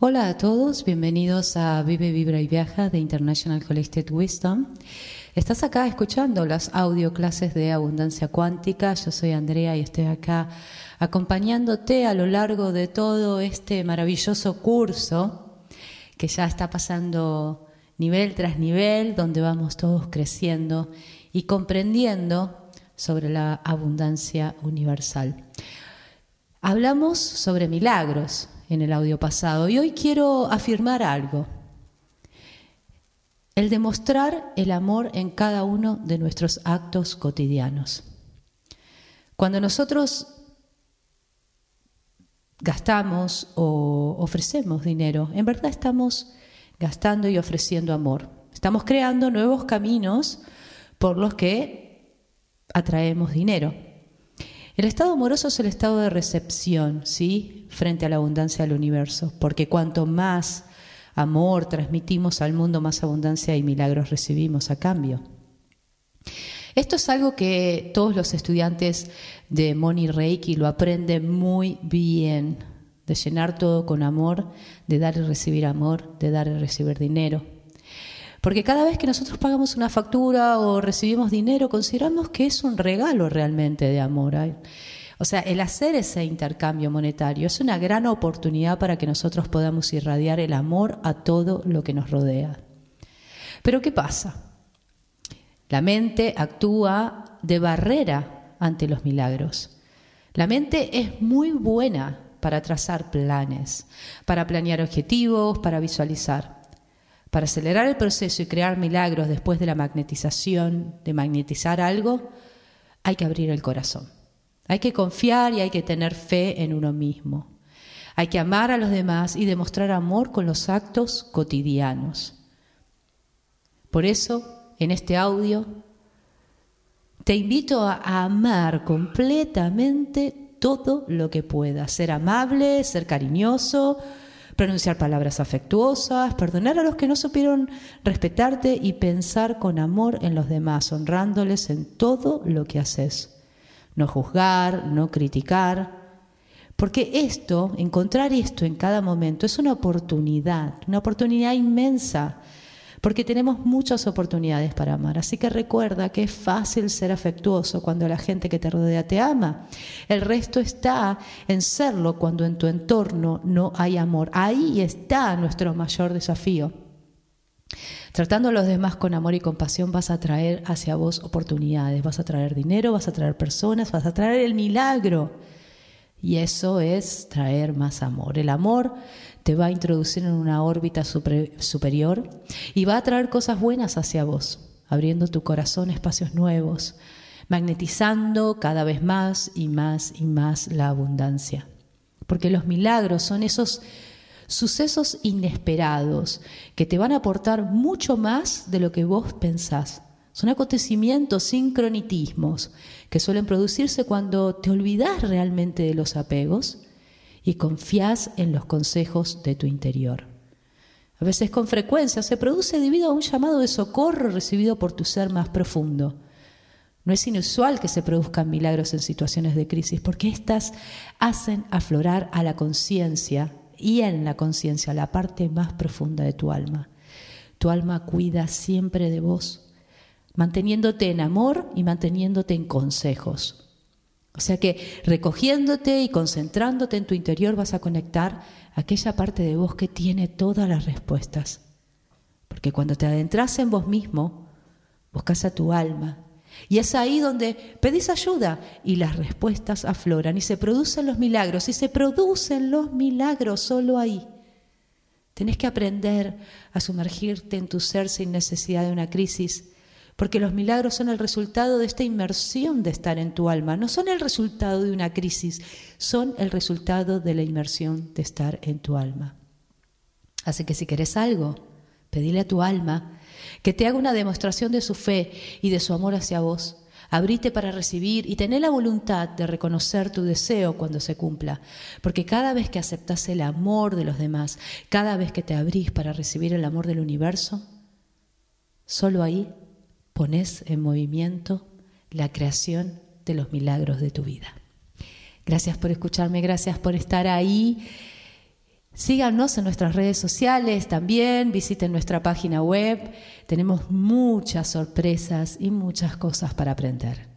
Hola a todos, bienvenidos a Vive, Vibra y Viaja de International Collected Wisdom. Estás acá escuchando las audio clases de abundancia cuántica. Yo soy Andrea y estoy acá acompañándote a lo largo de todo este maravilloso curso que ya está pasando nivel tras nivel, donde vamos todos creciendo y comprendiendo sobre la abundancia universal. Hablamos sobre milagros, en el audio pasado. Y hoy quiero afirmar algo. El demostrar el amor en cada uno de nuestros actos cotidianos. Cuando nosotros gastamos o ofrecemos dinero, en verdad estamos gastando y ofreciendo amor. Estamos creando nuevos caminos por los que atraemos dinero. El estado amoroso es el estado de recepción, ¿sí? Frente a la abundancia del universo, porque cuanto más amor transmitimos al mundo, más abundancia y milagros recibimos a cambio. Esto es algo que todos los estudiantes de Moni Reiki lo aprenden muy bien, de llenar todo con amor, de dar y recibir amor, de dar y recibir dinero. Porque cada vez que nosotros pagamos una factura o recibimos dinero, consideramos que es un regalo realmente de amor. O sea, el hacer ese intercambio monetario es una gran oportunidad para que nosotros podamos irradiar el amor a todo lo que nos rodea. Pero ¿qué pasa? La mente actúa de barrera ante los milagros. La mente es muy buena para trazar planes, para planear objetivos, para visualizar. Para acelerar el proceso y crear milagros después de la magnetización, de magnetizar algo, hay que abrir el corazón. Hay que confiar y hay que tener fe en uno mismo. Hay que amar a los demás y demostrar amor con los actos cotidianos. Por eso, en este audio, te invito a amar completamente todo lo que puedas. Ser amable, ser cariñoso, pronunciar palabras afectuosas, perdonar a los que no supieron respetarte y pensar con amor en los demás, honrándoles en todo lo que haces. No juzgar, no criticar, porque esto, encontrar esto en cada momento, es una oportunidad, una oportunidad inmensa porque tenemos muchas oportunidades para amar. Así que recuerda que es fácil ser afectuoso cuando la gente que te rodea te ama. El resto está en serlo cuando en tu entorno no hay amor. Ahí está nuestro mayor desafío. Tratando a los demás con amor y compasión vas a traer hacia vos oportunidades, vas a traer dinero, vas a traer personas, vas a traer el milagro. Y eso es traer más amor. El amor te va a introducir en una órbita superior y va a traer cosas buenas hacia vos, abriendo tu corazón espacios nuevos, magnetizando cada vez más y más y más la abundancia. Porque los milagros son esos sucesos inesperados que te van a aportar mucho más de lo que vos pensás. Son acontecimientos, sincronitismos, que suelen producirse cuando te olvidas realmente de los apegos y confías en los consejos de tu interior. A veces con frecuencia se produce debido a un llamado de socorro recibido por tu ser más profundo. No es inusual que se produzcan milagros en situaciones de crisis porque éstas hacen aflorar a la conciencia y en la conciencia la parte más profunda de tu alma. Tu alma cuida siempre de vos, manteniéndote en amor y manteniéndote en consejos. O sea que recogiéndote y concentrándote en tu interior vas a conectar aquella parte de vos que tiene todas las respuestas. Porque cuando te adentras en vos mismo, buscas a tu alma. Y es ahí donde pedís ayuda y las respuestas afloran y se producen los milagros. Y se producen los milagros solo ahí. Tenés que aprender a sumergirte en tu ser sin necesidad de una crisis porque los milagros son el resultado de esta inmersión de estar en tu alma, no son el resultado de una crisis, son el resultado de la inmersión de estar en tu alma. Así que si querés algo, pedile a tu alma que te haga una demostración de su fe y de su amor hacia vos. Abrite para recibir y tené la voluntad de reconocer tu deseo cuando se cumpla, porque cada vez que aceptas el amor de los demás, cada vez que te abrís para recibir el amor del universo, solo ahí pones en movimiento la creación de los milagros de tu vida. Gracias por escucharme, gracias por estar ahí. Síganos en nuestras redes sociales también, visiten nuestra página web. Tenemos muchas sorpresas y muchas cosas para aprender.